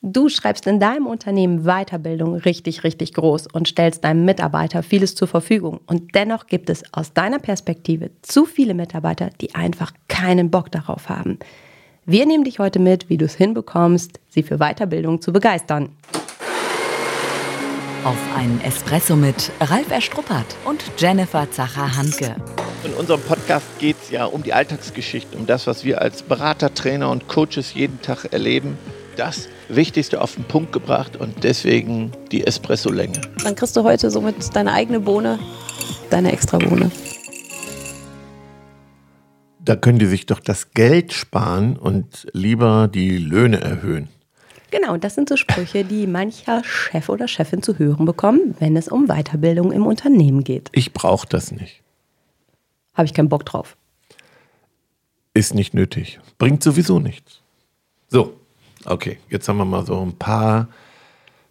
Du schreibst in deinem Unternehmen Weiterbildung richtig, richtig groß und stellst deinem Mitarbeiter vieles zur Verfügung. Und dennoch gibt es aus deiner Perspektive zu viele Mitarbeiter, die einfach keinen Bock darauf haben. Wir nehmen dich heute mit, wie du es hinbekommst, sie für Weiterbildung zu begeistern. Auf einen Espresso mit Ralf Erstruppert und Jennifer Zacher-Hanke. In unserem Podcast geht es ja um die Alltagsgeschichte, um das, was wir als Berater, Trainer und Coaches jeden Tag erleben. Das Wichtigste auf den Punkt gebracht und deswegen die Espresso-Länge. Dann kriegst du heute somit deine eigene Bohne, deine extra Bohne. Da können die sich doch das Geld sparen und lieber die Löhne erhöhen. Genau, das sind so Sprüche, die mancher Chef oder Chefin zu hören bekommen, wenn es um Weiterbildung im Unternehmen geht. Ich brauche das nicht. Habe ich keinen Bock drauf. Ist nicht nötig. Bringt sowieso nichts. So, okay, jetzt haben wir mal so ein paar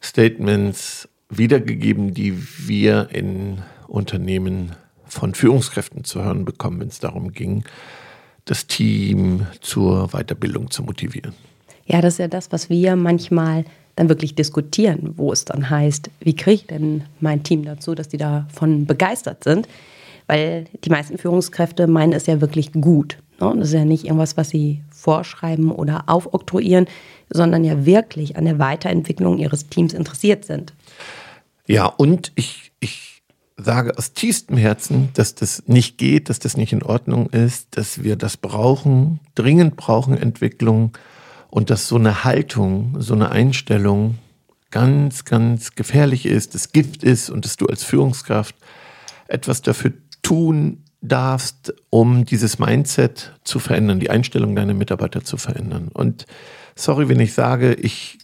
Statements wiedergegeben, die wir in Unternehmen von Führungskräften zu hören bekommen, wenn es darum ging, das Team zur Weiterbildung zu motivieren. Ja, das ist ja das, was wir manchmal dann wirklich diskutieren, wo es dann heißt, wie kriege ich denn mein Team dazu, dass die davon begeistert sind? Weil die meisten Führungskräfte meinen es ja wirklich gut. Ne? Das ist ja nicht irgendwas, was sie vorschreiben oder aufoktroyieren, sondern ja wirklich an der Weiterentwicklung ihres Teams interessiert sind. Ja, und ich, ich sage aus tiefstem Herzen, dass das nicht geht, dass das nicht in Ordnung ist, dass wir das brauchen, dringend brauchen Entwicklung und dass so eine Haltung, so eine Einstellung ganz, ganz gefährlich ist, das Gift ist und dass du als Führungskraft etwas dafür tun darfst, um dieses Mindset zu verändern, die Einstellung deiner Mitarbeiter zu verändern. Und sorry, wenn ich sage, ich,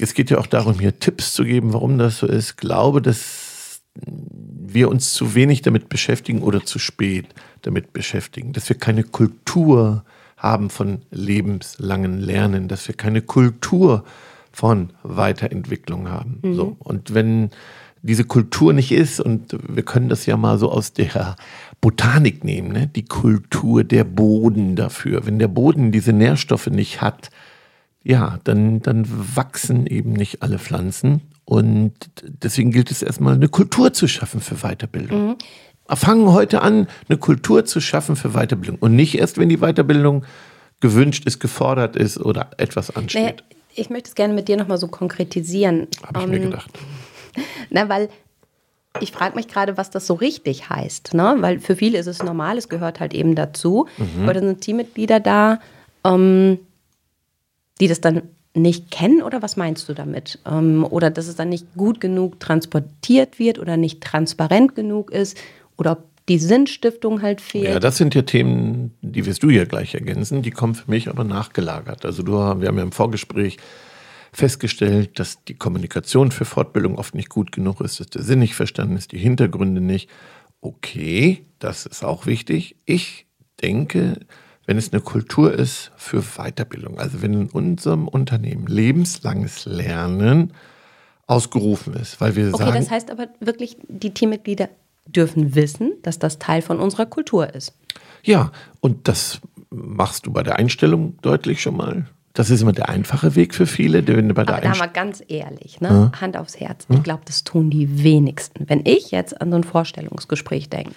es geht ja auch darum, hier Tipps zu geben, warum das so ist. Glaube, dass wir uns zu wenig damit beschäftigen oder zu spät damit beschäftigen, dass wir keine Kultur haben von lebenslangen Lernen, dass wir keine Kultur von Weiterentwicklung haben. Mhm. So. Und wenn diese Kultur nicht ist, und wir können das ja mal so aus der Botanik nehmen, ne? die Kultur, der Boden dafür. Wenn der Boden diese Nährstoffe nicht hat, ja, dann, dann wachsen eben nicht alle Pflanzen. Und deswegen gilt es erstmal, eine Kultur zu schaffen für Weiterbildung. Mhm fangen heute an, eine Kultur zu schaffen für Weiterbildung. Und nicht erst, wenn die Weiterbildung gewünscht ist, gefordert ist oder etwas ansteht. Naja, ich möchte es gerne mit dir nochmal so konkretisieren. Habe ich um, mir ähm, gedacht. Na, weil ich frage mich gerade, was das so richtig heißt. Ne? Weil für viele ist es normal, es gehört halt eben dazu. Mhm. Aber da sind Teammitglieder da, ähm, die das dann nicht kennen oder was meinst du damit? Ähm, oder dass es dann nicht gut genug transportiert wird oder nicht transparent genug ist oder ob die Sinnstiftung halt fehlt. Ja, das sind ja Themen, die wirst du ja gleich ergänzen, die kommen für mich aber nachgelagert. Also du, wir haben ja im Vorgespräch festgestellt, dass die Kommunikation für Fortbildung oft nicht gut genug ist, dass der Sinn nicht verstanden ist, die Hintergründe nicht. Okay, das ist auch wichtig. Ich denke, wenn es eine Kultur ist für Weiterbildung, also wenn in unserem Unternehmen lebenslanges Lernen ausgerufen ist, weil wir okay, sagen. Okay, das heißt aber wirklich, die Teammitglieder dürfen wissen, dass das Teil von unserer Kultur ist. Ja, und das machst du bei der Einstellung deutlich schon mal. Das ist immer der einfache Weg für viele. Wenn bei der Aber da mal ganz ehrlich, ne? Hm? Hand aufs Herz. Ich glaube, das tun die wenigsten. Wenn ich jetzt an so ein Vorstellungsgespräch denke,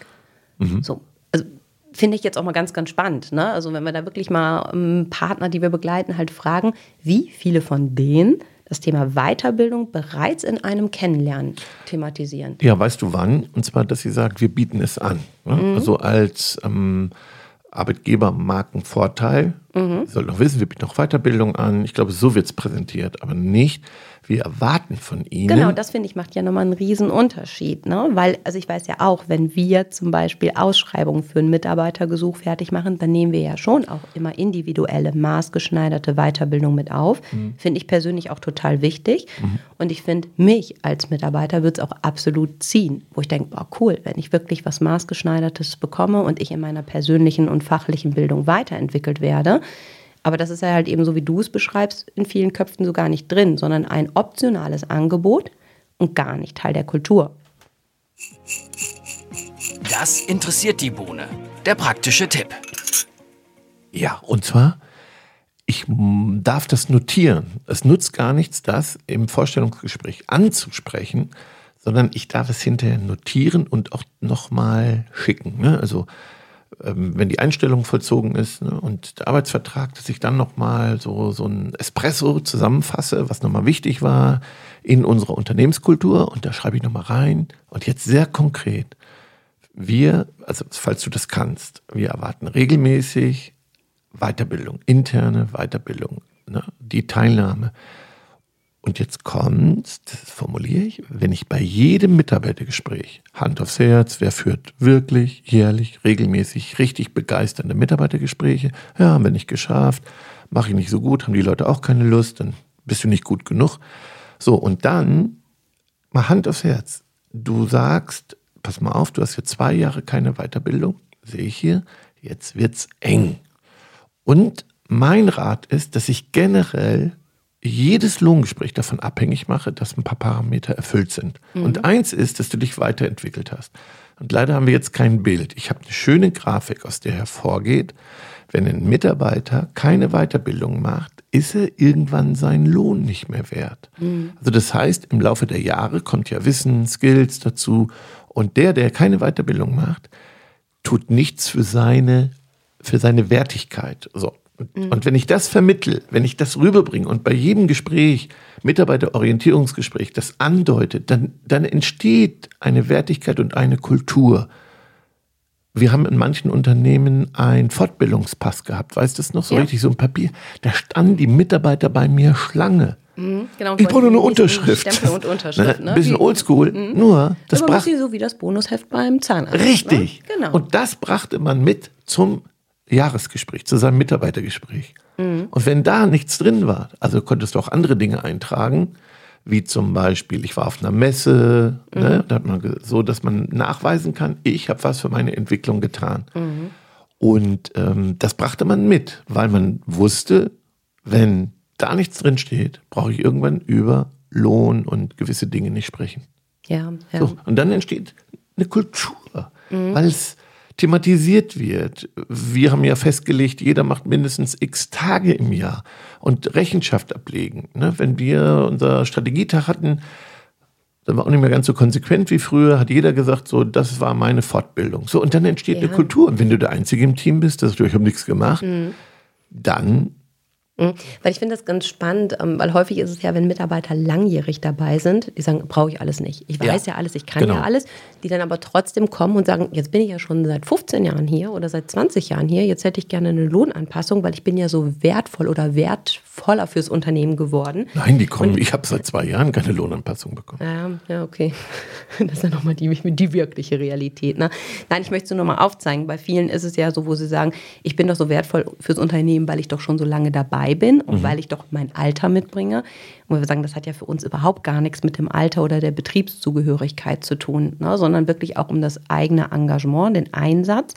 mhm. so, also finde ich jetzt auch mal ganz, ganz spannend. Ne? Also wenn wir da wirklich mal ähm, Partner, die wir begleiten, halt fragen, wie viele von denen das Thema Weiterbildung bereits in einem Kennenlernen thematisieren. Ja, weißt du wann? Und zwar, dass sie sagt, wir bieten es an. Ne? Mhm. Also als ähm, Arbeitgeber Markenvorteil. Mhm. Sie soll doch wissen, wir bieten auch Weiterbildung an. Ich glaube, so wird es präsentiert, aber nicht, wir erwarten von ihnen. Genau, das finde ich macht ja nochmal einen riesen Unterschied. Ne? Weil, also ich weiß ja auch, wenn wir zum Beispiel Ausschreibungen für ein Mitarbeitergesuch fertig machen, dann nehmen wir ja schon auch immer individuelle, maßgeschneiderte Weiterbildung mit auf. Mhm. Finde ich persönlich auch total wichtig. Mhm. Und ich finde, mich als Mitarbeiter wird es auch absolut ziehen, wo ich denke, boah, cool, wenn ich wirklich was maßgeschneidertes bekomme und ich in meiner persönlichen und fachlichen Bildung weiterentwickelt werde, aber das ist ja halt eben so, wie du es beschreibst, in vielen Köpfen so gar nicht drin, sondern ein optionales Angebot und gar nicht Teil der Kultur. Das interessiert die Bohne. Der praktische Tipp. Ja, und zwar, ich darf das notieren. Es nutzt gar nichts, das im Vorstellungsgespräch anzusprechen, sondern ich darf es hinterher notieren und auch nochmal schicken. Ne? Also wenn die Einstellung vollzogen ist ne, und der Arbeitsvertrag, dass ich dann nochmal so, so ein Espresso zusammenfasse, was nochmal wichtig war in unserer Unternehmenskultur und da schreibe ich nochmal rein und jetzt sehr konkret. Wir, also falls du das kannst, wir erwarten regelmäßig Weiterbildung, interne Weiterbildung, ne, die Teilnahme und jetzt kommt, das formuliere ich, wenn ich bei jedem Mitarbeitergespräch, Hand aufs Herz, wer führt wirklich, jährlich, regelmäßig, richtig begeisternde Mitarbeitergespräche? Ja, haben wir nicht geschafft, mache ich nicht so gut, haben die Leute auch keine Lust, dann bist du nicht gut genug. So, und dann, mal Hand aufs Herz, du sagst, pass mal auf, du hast jetzt zwei Jahre keine Weiterbildung, sehe ich hier, jetzt wird's eng. Und mein Rat ist, dass ich generell jedes Lohngespräch davon abhängig mache, dass ein paar Parameter erfüllt sind. Mhm. Und eins ist, dass du dich weiterentwickelt hast. Und leider haben wir jetzt kein Bild. Ich habe eine schöne Grafik, aus der hervorgeht, wenn ein Mitarbeiter keine Weiterbildung macht, ist er irgendwann seinen Lohn nicht mehr wert. Mhm. Also das heißt, im Laufe der Jahre kommt ja Wissen, Skills dazu. Und der, der keine Weiterbildung macht, tut nichts für seine, für seine Wertigkeit. So. Mhm. Und wenn ich das vermittel, wenn ich das rüberbringe und bei jedem Gespräch, Mitarbeiterorientierungsgespräch, das andeutet, dann, dann entsteht eine Wertigkeit und eine Kultur. Wir haben in manchen Unternehmen einen Fortbildungspass gehabt, weißt du das noch so ja. richtig, so ein Papier. Da standen die Mitarbeiter bei mir Schlange. Mhm, genau, ich brauche nur eine Unterschrift. Stempel und Unterschrift. Ne? Ein bisschen oldschool, mhm. nur das Aber brach, so wie das Bonusheft beim Zahnarzt. Ne? Richtig. Ne? Genau. Und das brachte man mit zum Jahresgespräch, zu seinem Mitarbeitergespräch. Mhm. Und wenn da nichts drin war, also konntest du auch andere Dinge eintragen, wie zum Beispiel, ich war auf einer Messe, ne, mhm. ne, da hat man so, dass man nachweisen kann, ich habe was für meine Entwicklung getan. Mhm. Und ähm, das brachte man mit, weil man wusste, wenn da nichts drin steht, brauche ich irgendwann über Lohn und gewisse Dinge nicht sprechen. Ja, ja. So, und dann entsteht eine Kultur, mhm. weil es thematisiert wird. Wir haben ja festgelegt, jeder macht mindestens x Tage im Jahr und Rechenschaft ablegen. Ne? Wenn wir unser Strategietag hatten, dann war auch nicht mehr ganz so konsequent wie früher, hat jeder gesagt, so, das war meine Fortbildung. So, und dann entsteht ja. eine Kultur. Und wenn du der Einzige im Team bist, das ich habe nichts gemacht, mhm. dann Mhm. Weil ich finde das ganz spannend, ähm, weil häufig ist es ja, wenn Mitarbeiter langjährig dabei sind, die sagen, brauche ich alles nicht. Ich weiß ja, ja alles, ich kann genau. ja alles, die dann aber trotzdem kommen und sagen, jetzt bin ich ja schon seit 15 Jahren hier oder seit 20 Jahren hier, jetzt hätte ich gerne eine Lohnanpassung, weil ich bin ja so wertvoll oder wertvoller fürs Unternehmen geworden. Nein, die kommen, und, ich habe seit zwei Jahren keine Lohnanpassung bekommen. Ja, ja okay. Das ist ja nochmal die, die wirkliche Realität. Ne? Nein, ich möchte es nur nochmal aufzeigen. Bei vielen ist es ja so, wo sie sagen, ich bin doch so wertvoll fürs Unternehmen, weil ich doch schon so lange dabei dabei bin und mhm. weil ich doch mein Alter mitbringe. Und wir sagen, das hat ja für uns überhaupt gar nichts mit dem Alter oder der Betriebszugehörigkeit zu tun, ne, sondern wirklich auch um das eigene Engagement, den Einsatz.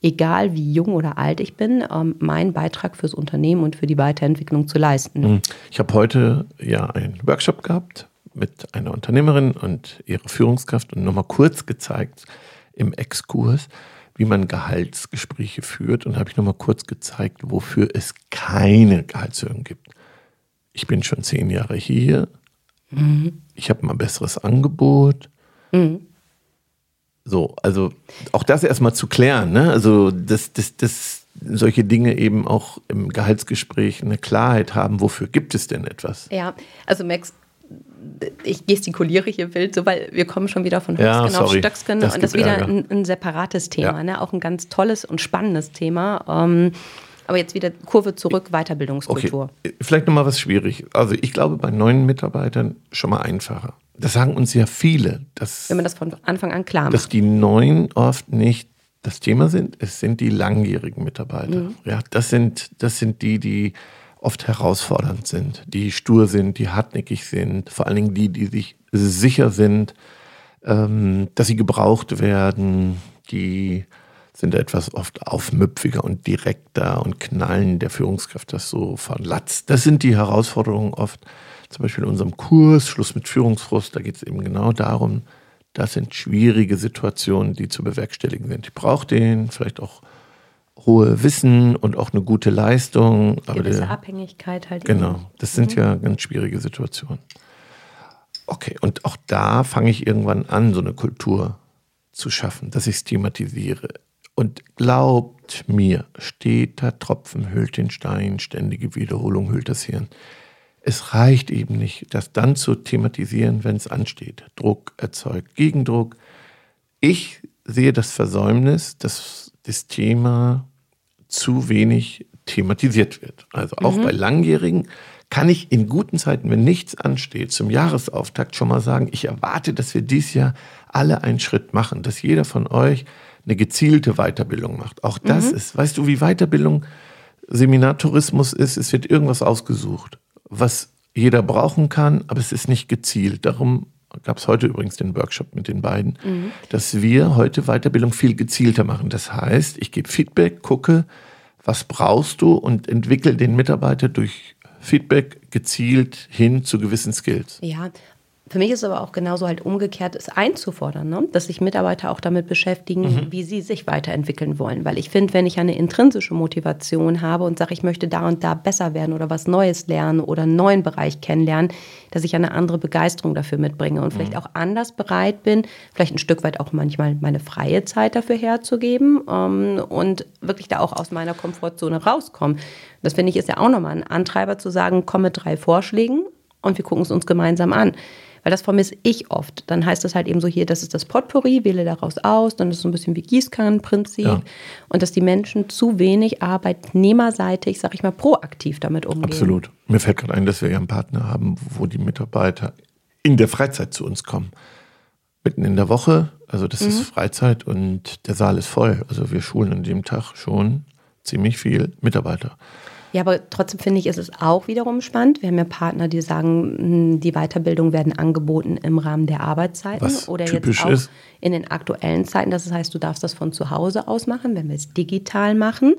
Egal wie jung oder alt ich bin, ähm, meinen Beitrag fürs Unternehmen und für die Weiterentwicklung zu leisten. Mhm. Ich habe heute ja einen Workshop gehabt mit einer Unternehmerin und ihrer Führungskraft und nochmal kurz gezeigt im Exkurs, wie man Gehaltsgespräche führt und habe ich nochmal kurz gezeigt, wofür es keine Gehaltserhöhung gibt. Ich bin schon zehn Jahre hier. Mhm. Ich habe mal ein besseres Angebot. Mhm. So, also auch das erstmal zu klären, ne? Also, dass, dass, dass solche Dinge eben auch im Gehaltsgespräch eine Klarheit haben, wofür gibt es denn etwas? Ja, also Max, ich gestikuliere hier wild, so, weil wir kommen schon wieder von Höchstgen ja, auf Stöcksken das und das ist wieder ein, ein, separates Thema, ja. ne? auch ein ganz tolles und spannendes Thema. Ähm, aber jetzt wieder Kurve zurück, Weiterbildungskultur. Okay. Vielleicht nochmal was schwierig. Also ich glaube, bei neuen Mitarbeitern schon mal einfacher. Das sagen uns ja viele. Dass, Wenn man das von Anfang an klar macht. Dass die Neuen oft nicht das Thema sind, es sind die langjährigen Mitarbeiter. Mhm. Ja, das sind, das sind die, die oft herausfordernd sind, die stur sind, die hartnäckig sind, vor allen Dingen die, die sich sicher sind, ähm, dass sie gebraucht werden, die sind etwas oft aufmüpfiger und direkter und knallen der Führungskraft das so von Latz. Das sind die Herausforderungen oft, zum Beispiel in unserem Kurs Schluss mit Führungsfrust, da geht es eben genau darum, das sind schwierige Situationen, die zu bewerkstelligen sind. Ich brauche den, vielleicht auch hohe Wissen und auch eine gute Leistung. Aber Gewisse der, Abhängigkeit halt genau, eben. das sind ja ganz schwierige Situationen. Okay, und auch da fange ich irgendwann an, so eine Kultur zu schaffen, dass ich es thematisiere. Und glaubt mir, steter Tropfen hüllt den Stein, ständige Wiederholung hüllt das Hirn. Es reicht eben nicht, das dann zu thematisieren, wenn es ansteht. Druck erzeugt Gegendruck. Ich sehe das Versäumnis, dass das Thema zu wenig thematisiert wird. Also auch bei Langjährigen kann ich in guten Zeiten, wenn nichts ansteht, zum Jahresauftakt schon mal sagen, ich erwarte, dass wir dieses Jahr alle einen Schritt machen, dass jeder von euch eine gezielte Weiterbildung macht. Auch das ist, weißt du, wie Weiterbildung Seminartourismus ist, es wird irgendwas ausgesucht, was jeder brauchen kann, aber es ist nicht gezielt. Darum gab es heute übrigens den Workshop mit den beiden, dass wir heute Weiterbildung viel gezielter machen. Das heißt, ich gebe Feedback, gucke, was brauchst du und entwickle den Mitarbeiter durch Feedback gezielt hin zu gewissen Skills. Ja, für mich ist aber auch genauso halt umgekehrt, es einzufordern, ne? dass sich Mitarbeiter auch damit beschäftigen, Mhm. wie sie sich weiterentwickeln wollen. Weil ich finde, wenn ich eine intrinsische Motivation habe und sage, ich möchte da und da besser werden oder was Neues lernen oder einen neuen Bereich kennenlernen, dass ich eine andere Begeisterung dafür mitbringe und vielleicht auch anders bereit bin, vielleicht ein Stück weit auch manchmal meine freie Zeit dafür herzugeben ähm, und wirklich da auch aus meiner Komfortzone rauskommen. Das finde ich ist ja auch nochmal ein Antreiber zu sagen, komm mit drei Vorschlägen und wir gucken es uns gemeinsam an. Weil das vermisse ich oft. Dann heißt das halt eben so hier, das ist das Potpourri, wähle daraus aus, dann ist es so ein bisschen wie Gießkannenprinzip. Ja. Und dass die Menschen zu wenig arbeitnehmerseitig, sag ich mal, proaktiv damit umgehen. Absolut. Mir fällt gerade ein, dass wir ja einen Partner haben, wo die Mitarbeiter in der Freizeit zu uns kommen. Mitten in der Woche, also das ist Freizeit und der Saal ist voll. Also wir schulen an dem Tag schon ziemlich viel Mitarbeiter. Ja, aber trotzdem finde ich, ist es auch wiederum spannend. Wir haben ja Partner, die sagen, mh, die Weiterbildung werden angeboten im Rahmen der Arbeitszeiten Was oder typisch jetzt auch ist. in den aktuellen Zeiten. Das heißt, du darfst das von zu Hause aus machen, wenn wir es digital machen.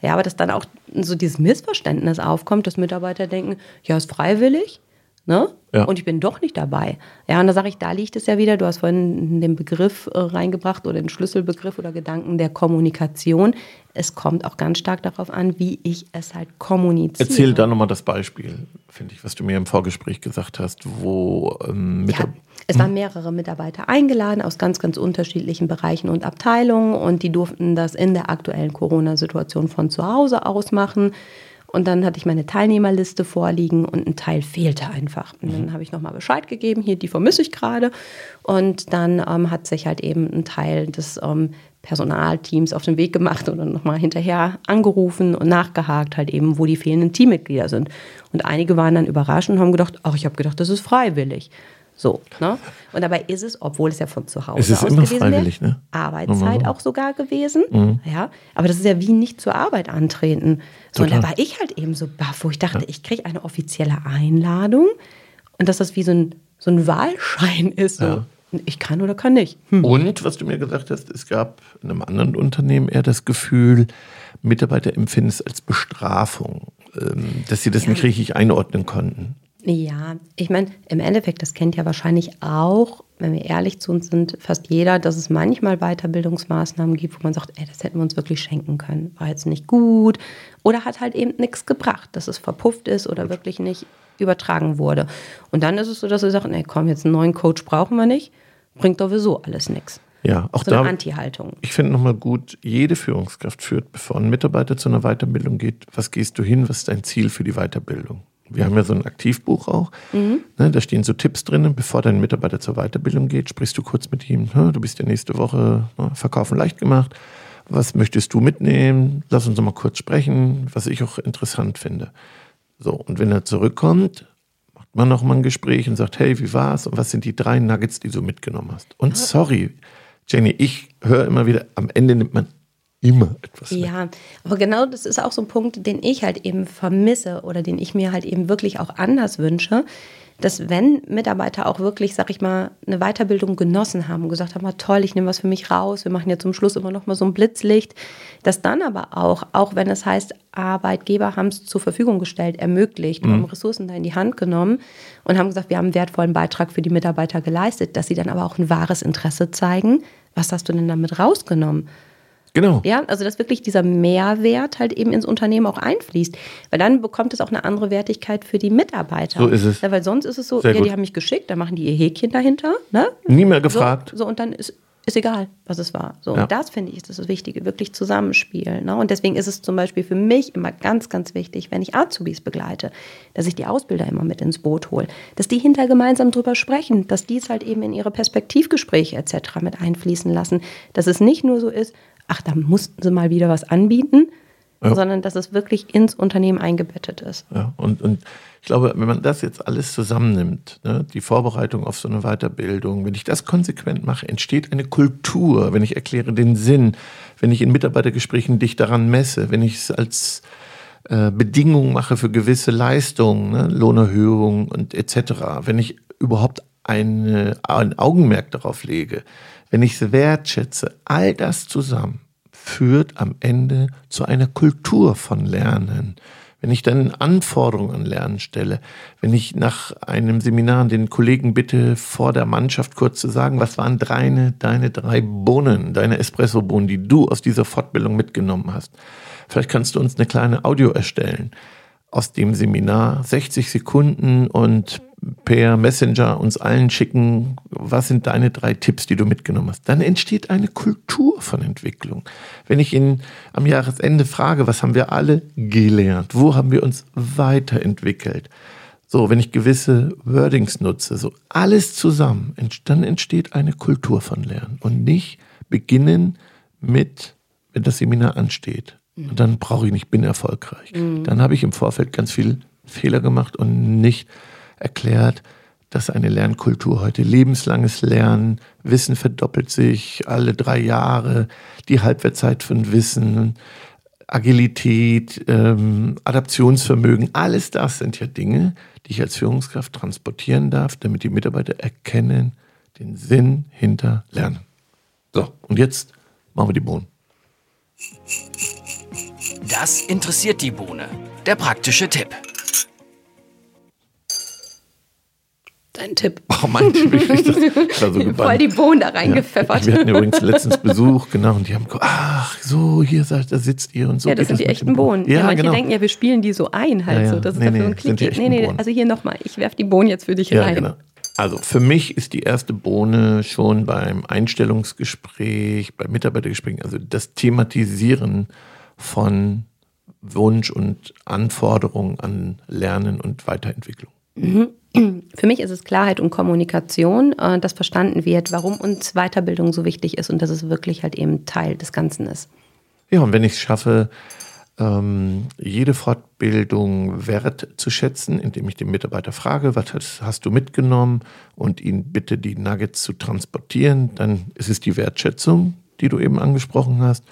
Ja, aber dass dann auch so dieses Missverständnis aufkommt, dass Mitarbeiter denken, ja, ist freiwillig. Ne? Ja. Und ich bin doch nicht dabei. Ja, und da sage ich, da liegt es ja wieder. Du hast vorhin den Begriff äh, reingebracht oder den Schlüsselbegriff oder Gedanken der Kommunikation. Es kommt auch ganz stark darauf an, wie ich es halt kommuniziere. Erzähl da nochmal das Beispiel, finde ich, was du mir im Vorgespräch gesagt hast, wo ähm, Ja, Mitarbeiter. es waren mehrere Mitarbeiter eingeladen aus ganz, ganz unterschiedlichen Bereichen und Abteilungen und die durften das in der aktuellen Corona-Situation von zu Hause aus machen. Und dann hatte ich meine Teilnehmerliste vorliegen und ein Teil fehlte einfach. Und dann habe ich nochmal Bescheid gegeben, hier, die vermisse ich gerade. Und dann ähm, hat sich halt eben ein Teil des ähm, Personalteams auf den Weg gemacht und dann nochmal hinterher angerufen und nachgehakt, halt eben, wo die fehlenden Teammitglieder sind. Und einige waren dann überrascht und haben gedacht, ach, ich habe gedacht, das ist freiwillig. So, ne? Und dabei ist es, obwohl es ja von zu Hause Es ist aus immer gewesen freiwillig, wäre, ne? Arbeitszeit auch sogar gewesen. Ja, aber das ist ja wie nicht zur Arbeit antreten. So, und da war ich halt eben so baff, wo ich dachte, ich kriege eine offizielle Einladung und dass das wie so ein, so ein Wahlschein ist. So. Ja. Ich kann oder kann nicht. Hm. Und was du mir gesagt hast, es gab in einem anderen Unternehmen eher das Gefühl, Mitarbeiter empfinden es als Bestrafung, ähm, dass sie das nicht richtig einordnen konnten. Ja, ich meine, im Endeffekt, das kennt ja wahrscheinlich auch, wenn wir ehrlich zu uns sind, fast jeder, dass es manchmal Weiterbildungsmaßnahmen gibt, wo man sagt, ey, das hätten wir uns wirklich schenken können. War jetzt nicht gut oder hat halt eben nichts gebracht, dass es verpufft ist oder wirklich nicht übertragen wurde. Und dann ist es so, dass sie sagen, ey, komm, jetzt einen neuen Coach brauchen wir nicht, bringt sowieso alles nichts. Ja, auch So eine da. Anti-Haltung. Ich finde nochmal gut, jede Führungskraft führt, bevor ein Mitarbeiter zu einer Weiterbildung geht, was gehst du hin, was ist dein Ziel für die Weiterbildung? Wir haben ja so ein Aktivbuch auch. Ne, da stehen so Tipps drin, bevor dein Mitarbeiter zur Weiterbildung geht, sprichst du kurz mit ihm. "Hä, Du bist ja nächste Woche ne, Verkaufen leicht gemacht. Was möchtest du mitnehmen? Lass uns mal kurz sprechen, was ich auch interessant finde. So, und wenn er zurückkommt, macht man noch mal ein Gespräch und sagt, hey, wie war's und was sind die drei Nuggets, die du mitgenommen hast? Und sorry, Jenny, ich höre immer wieder, am Ende nimmt man immer etwas mit. Ja, aber genau das ist auch so ein Punkt, den ich halt eben vermisse oder den ich mir halt eben wirklich auch anders wünsche, dass wenn Mitarbeiter auch wirklich, sag ich mal, eine Weiterbildung genossen haben und gesagt haben, ah, toll, ich nehme was für mich raus, wir machen ja zum Schluss immer noch mal so ein Blitzlicht, dass dann aber auch, auch wenn es heißt, Arbeitgeber haben es zur Verfügung gestellt, ermöglicht, haben Ressourcen da in die Hand genommen und haben gesagt, wir haben einen wertvollen Beitrag für die Mitarbeiter geleistet, dass sie dann aber auch ein wahres Interesse zeigen, was hast du denn damit rausgenommen? Genau. Ja, also dass wirklich dieser Mehrwert halt eben ins Unternehmen auch einfließt. Weil dann bekommt es auch eine andere Wertigkeit für die Mitarbeiter. So ist es. Ja, weil sonst ist es so, Sehr ja, gut. die haben mich geschickt, da machen die ihr Häkchen dahinter. Ne? Nie mehr gefragt. So, so und dann ist, ist egal, was es war. So, Ja. und das finde ich ist das Wichtige, wirklich Zusammenspielen. Ne? Und deswegen ist es zum Beispiel für mich immer ganz, ganz wichtig, wenn ich Azubis begleite, dass ich die Ausbilder immer mit ins Boot hole, dass die hinter gemeinsam drüber sprechen, dass die es halt eben in ihre Perspektivgespräche etc. mit einfließen lassen, dass es nicht nur so ist, ach, da mussten sie mal wieder was anbieten, Ja. sondern dass es wirklich ins Unternehmen eingebettet ist. Ja, und, und ich glaube, wenn man das jetzt alles zusammennimmt, ne, die Vorbereitung auf so eine Weiterbildung, wenn ich das konsequent mache, entsteht eine Kultur, wenn ich erkläre den Sinn, wenn ich in Mitarbeitergesprächen dich daran messe, wenn ich es als äh, Bedingung mache für gewisse Leistungen, ne, Lohnerhöhung und etc., wenn ich überhaupt eine, ein Augenmerk darauf lege, wenn ich es wertschätze, all das zusammen führt am Ende zu einer Kultur von Lernen. Wenn ich dann Anforderungen an Lernen stelle, wenn ich nach einem Seminar den Kollegen bitte, vor der Mannschaft kurz zu sagen, was waren deine, deine drei Bohnen, deine Espresso-Bohnen, die du aus dieser Fortbildung mitgenommen hast. Vielleicht kannst du uns eine kleine Audio erstellen aus dem Seminar, 60 Sekunden und per Messenger uns allen schicken, was sind deine drei Tipps, die du mitgenommen hast. Dann entsteht eine Kultur von Entwicklung. Wenn ich ihn am Jahresende frage, was haben wir alle gelernt? Wo haben wir uns weiterentwickelt? So, wenn ich gewisse Wordings nutze, so alles zusammen, dann entsteht eine Kultur von Lernen und nicht beginnen mit, wenn das Seminar ansteht. Und dann brauche ich nicht, bin erfolgreich. Dann habe ich im Vorfeld ganz viel Fehler gemacht und nicht erklärt, dass eine Lernkultur heute lebenslanges Lernen, Wissen verdoppelt sich alle drei Jahre, die Halbwertzeit von Wissen, Agilität, ähm, Adaptionsvermögen, alles das sind ja Dinge, die ich als Führungskraft transportieren darf, damit die Mitarbeiter erkennen den Sinn hinter Lernen. So, und jetzt machen wir die Bohnen. Das interessiert die Bohne. Der praktische Tipp. Dein Tipp. Oh Mann, ich bin das, ich war so gebannt. Voll die Bohnen da reingepfeffert. Ja, wir hatten übrigens letztens Besuch, genau, und die haben gesagt, ach, so, hier da sitzt ihr und so. Ja, das sind die mit echten dem Bohnen. Ja, manche genau. denken ja, wir spielen die so ein halt Ja, ja. so. Das ist Nee, dafür nee, ein sind die Klick. Nee, nee, Bohnen. also hier nochmal. Ich werfe die Bohnen jetzt für dich Ja, rein. genau. Also für mich ist die erste Bohne schon beim Einstellungsgespräch, beim Mitarbeitergespräch, also das Thematisieren von Wunsch und Anforderungen an Lernen und Weiterentwicklung. Für mich ist es Klarheit und Kommunikation, äh, dass verstanden wird, warum uns Weiterbildung so wichtig ist und dass es wirklich halt eben Teil des Ganzen ist. Ja, und wenn ich es schaffe, ähm, jede Fortbildung wertzuschätzen, indem ich den Mitarbeiter frage, was hast, hast du mitgenommen und ihn bitte die Nuggets zu transportieren, dann ist es die Wertschätzung, die du eben angesprochen hast.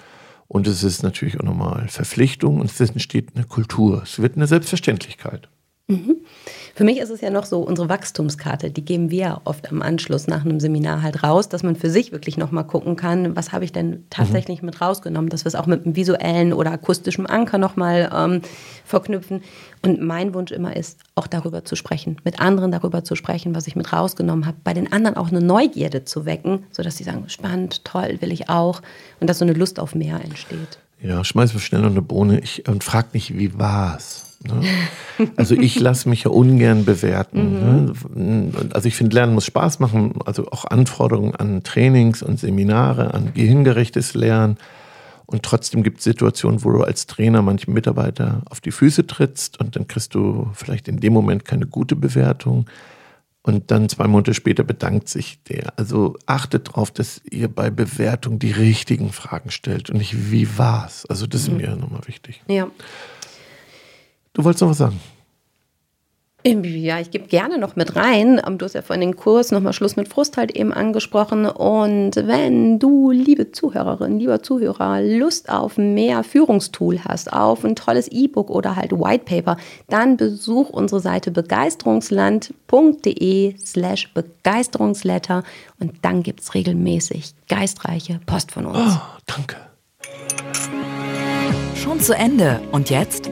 Und es ist natürlich auch nochmal Verpflichtung und es entsteht eine Kultur. Es wird eine Selbstverständlichkeit. Für mich ist es ja noch so, unsere Wachstumskarte, die geben wir oft am Anschluss nach einem Seminar halt raus, dass man für sich wirklich nochmal gucken kann, was habe ich denn tatsächlich mit rausgenommen, dass wir es auch mit einem visuellen oder akustischen Anker nochmal ähm, verknüpfen. Und mein Wunsch immer ist, auch darüber zu sprechen, mit anderen darüber zu sprechen, was ich mit rausgenommen habe, bei den anderen auch eine Neugierde zu wecken, sodass sie sagen, spannend, toll, will ich auch. Und dass so eine Lust auf mehr entsteht. Ja, schmeiß mir schnell noch eine Bohne ich, und frag nicht, wie war's. Ne? Also ich lasse mich ja ungern bewerten. Ne? Also ich finde, Lernen muss Spaß machen, also auch Anforderungen an Trainings und Seminare, an gehirngerechtes Lernen. Und trotzdem gibt es Situationen, wo du als Trainer manchen Mitarbeiter auf die Füße trittst und dann kriegst du vielleicht in dem Moment keine gute Bewertung. Und dann zwei Monate später bedankt sich der. Also achtet darauf, dass ihr bei Bewertung die richtigen Fragen stellt und nicht wie war's. Also das ist mir nochmal wichtig. Ja. Du wolltest noch was sagen? Ja, ich gebe gerne noch mit rein. Ähm, Du hast ja vorhin den Kurs nochmal Schluss mit Frust halt eben angesprochen. Und wenn du, liebe Zuhörerin, lieber Zuhörer, Lust auf mehr Führungstool hast, auf ein tolles E-Book oder halt White Paper, dann besuch unsere Seite begeisterungsland.de slash Begeisterungsletter und dann gibt es regelmäßig geistreiche Post von uns. Oh, danke. Schon zu Ende. Und jetzt?